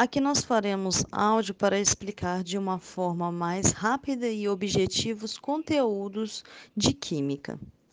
Aqui nós faremos áudio para explicar de uma forma mais rápida e objetiva os conteúdos de química.